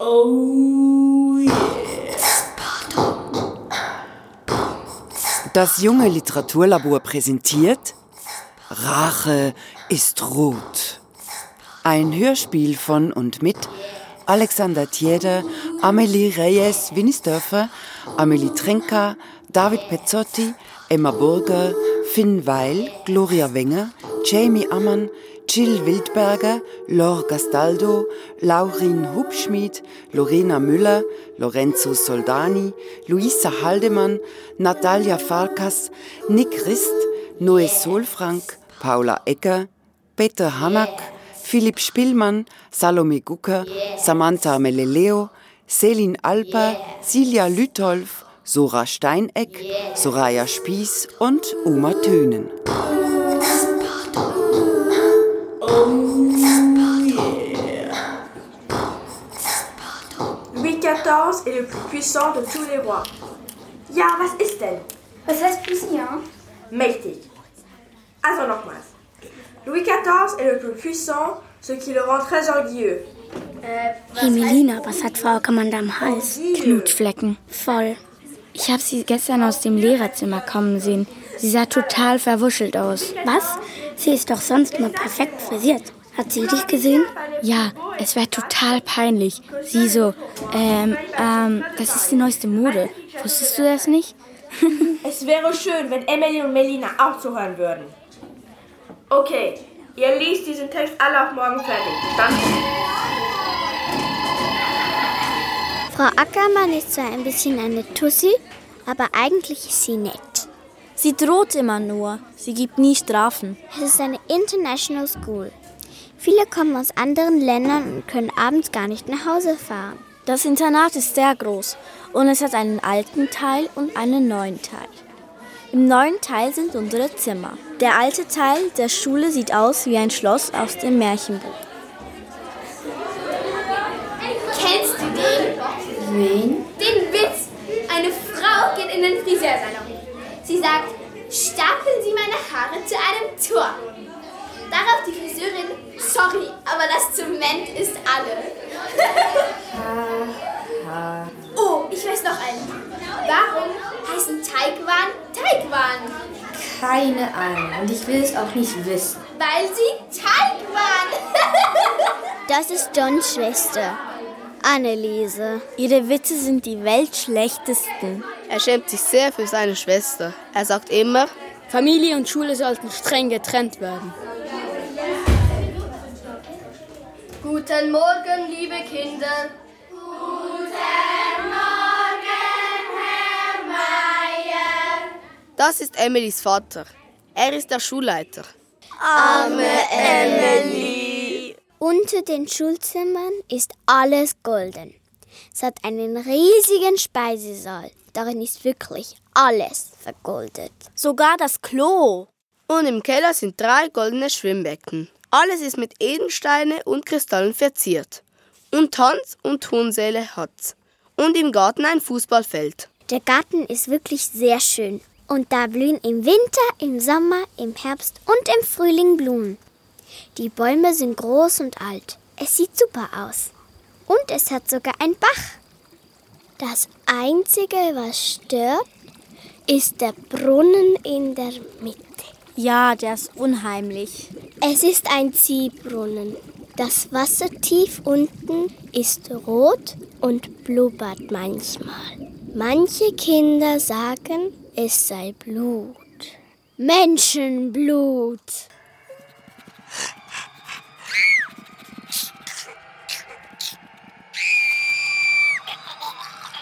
Oh yeah. Das junge Literaturlabor präsentiert Rache ist rot. Ein Hörspiel von und mit Alexander Thieder, Amelie Reyes-Winnisdörfer, Amelie Trenka, David Pezzotti, Emma Burger, Finn Weil, Gloria Wenger, Jamie Ammann, Jill Wildberger, Lor Gastaldo, Laurin Hubschmid, Lorena Müller, Lorenzo Soldani, Luisa Haldemann, Natalia Farkas, Nick Rist, Noe Solfrank, Paula Ecker, Peter Hanak, Philipp Spielmann, Salome Gucker, Samantha Meleleo, Selin Alper, Silja Lütolf, Sora Steineck, Soraya Spieß und Uma Tönen. Louis XIV est le plus puissant de tous les rois. Ja, was ist denn? Was heißt puissant? Mächtig. Also nochmals. Louis XIV est le plus puissant, ce qui le rend très orgueilleux. Hey Melina, was hat Frau Commander am Hals? Knutflecken. Voll. Ich habe sie gestern aus dem Lehrerzimmer kommen sehen. Sie sah total verwuschelt aus. Was? Sie ist doch sonst immer perfekt frisiert. Hat sie dich gesehen? Ja, es wäre total peinlich. Sie so, ähm, ähm, das ist die neueste Mode. Wusstest du das nicht? Es wäre schön, wenn Emily und Melina auch zuhören würden. Okay, ihr liest diesen Text alle auf morgen fertig. Dann Frau Ackermann ist zwar ein bisschen eine Tussi, aber eigentlich ist sie nett. Sie droht immer nur. Sie gibt nie Strafen. Es ist eine International School. Viele kommen aus anderen Ländern und können abends gar nicht nach Hause fahren. Das Internat ist sehr groß und es hat einen alten Teil und einen neuen Teil. Im neuen Teil sind unsere Zimmer. Der alte Teil der Schule sieht aus wie ein Schloss aus dem Märchenbuch. Kennst du den? Wen? Den Witz. Eine Frau geht in den Friseursalon. Sie sagt, stapeln Sie meine Haare zu einem Tor. Darauf die Friseurin, sorry, aber das Zement ist alle. oh, ich weiß noch einen. Warum heißen Teigwaren Teigwaren? Keine Ahnung und ich will es auch nicht wissen. Weil sie Teig waren. Das ist Johns Schwester, Anneliese. Ihre Witze sind die weltschlechtesten. Er schämt sich sehr für seine Schwester. Er sagt immer, Familie und Schule sollten streng getrennt werden. Guten Morgen, liebe Kinder. das ist Emilys Vater. Er ist der Schulleiter. Unter den Schulzimmern ist alles golden. Es hat einen riesigen Speisesaal. Darin ist wirklich alles vergoldet. Sogar das Klo. Und im Keller sind drei goldene Schwimmbecken. Alles ist mit Edelsteine und Kristallen verziert. Und Tanz- und Turnsäle hat's. Und im Garten ein Fußballfeld. Der Garten ist wirklich sehr schön. Und da blühen im Winter, im Sommer, im Herbst und im Frühling Blumen. Die Bäume sind groß und alt. Es sieht super aus. Und es hat sogar einen Bach. Das Einzige, was stört, ist der Brunnen in der Mitte. Ja, der ist unheimlich. Es ist ein Ziehbrunnen. Das Wasser tief unten ist rot und blubbert manchmal. Manche Kinder sagen, es sei Blut. Menschenblut.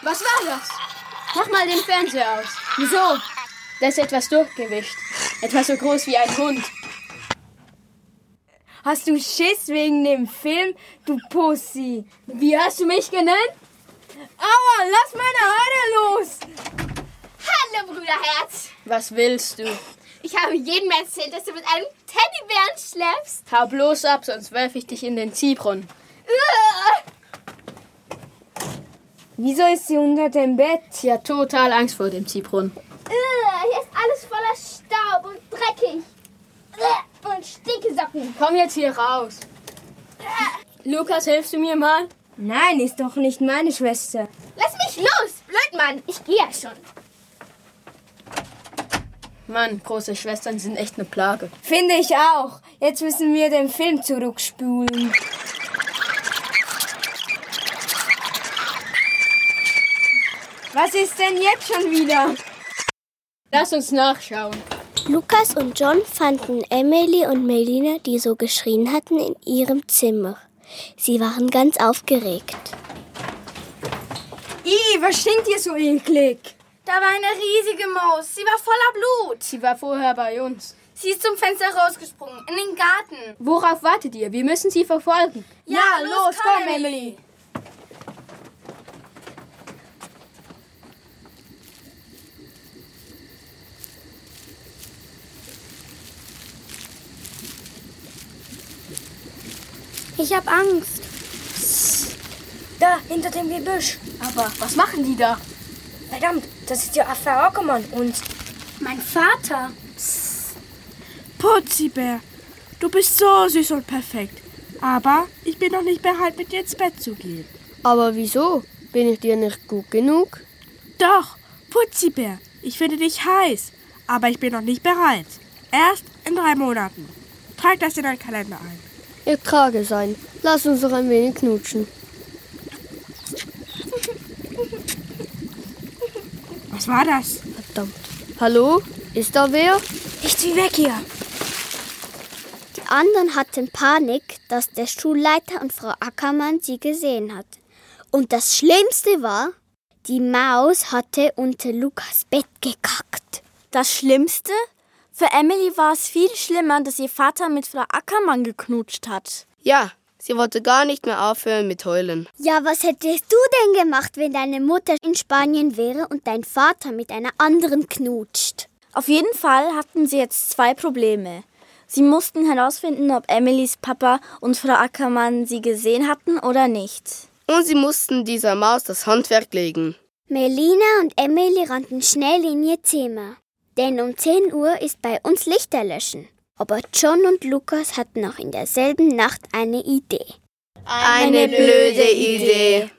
Was war das? Mach mal den Fernseher aus. Wieso? Da ist etwas durchgewischt. Etwas so groß wie ein Hund. Hast du Schiss wegen dem Film, du Pussy? Wie hast du mich genannt? Aua, lass meine Haare los! Hallo, Bruderherz. Was willst du? Ich habe jedem erzählt, dass du mit einem Teddybären schläfst. Hau bloß ab, sonst werfe ich dich in den Ziehbrunnen. Wieso ist sie unter dem Bett? Sie hat total Angst vor dem Ziehbrunnen. Hier ist alles voller Staub und dreckig. Und Stinkesocken. Komm jetzt hier raus. Lukas, hilfst du mir mal? Nein, ist doch nicht meine Schwester. Lass mich los, Blödmann. Ich gehe ja schon. Mann, große Schwestern sind echt eine Plage. Finde ich auch. Jetzt müssen wir den Film zurückspulen. Was ist denn jetzt schon wieder? Lass uns nachschauen. Lukas und John fanden Emily und Melina, die so geschrien hatten, in ihrem Zimmer. Sie waren ganz aufgeregt. Ih, was stinkt hier so eklig? Da war eine riesige Maus. Sie war voller Blut. Sie war vorher bei uns. Sie ist zum Fenster rausgesprungen, in den Garten. Worauf wartet ihr? Wir müssen sie verfolgen. Ja, los, komm, Emily. Ich hab Angst. Da, hinter dem Gebüsch. Aber was machen die da? Verdammt, das ist ja Affe Ockermann und Mein Vater. Putzibär, du bist so süß und perfekt. Aber ich bin noch nicht bereit, mit dir ins Bett zu gehen. Aber wieso? Bin ich dir nicht gut genug? Doch, Putzibär, ich finde dich heiß. Aber ich bin noch nicht bereit. Erst in drei Monaten. Trag das in deinen Kalender ein. Ich trage es ein. Lass uns doch ein wenig knutschen. Was war das? Verdammt. Hallo? Ist da wer? ich zieh weg hier. Die anderen hatten Panik, dass der Schulleiter und Frau Ackermann sie gesehen hat. Und das Schlimmste war, die Maus hatte unter Lukas Bett gekackt. Das Schlimmste? Für Emily war es viel schlimmer, dass ihr Vater mit Frau Ackermann geknutscht hat. Ja, sie wollte gar nicht mehr aufhören mit heulen. Ja, was hättest du denn gemacht, wenn deine Mutter in Spanien wäre und dein Vater mit einer anderen knutscht? Auf jeden Fall hatten sie jetzt zwei Probleme. Sie mussten herausfinden, ob Emilys Papa und Frau Ackermann sie gesehen hatten oder nicht. Und sie mussten dieser Maus das Handwerk legen. Melina und Emily rannten schnell in ihr Zimmer. Denn um 10 Uhr ist bei uns Lichter löschen. Aber John und Lukas hatten noch in derselben Nacht eine Idee. Eine blöde Idee.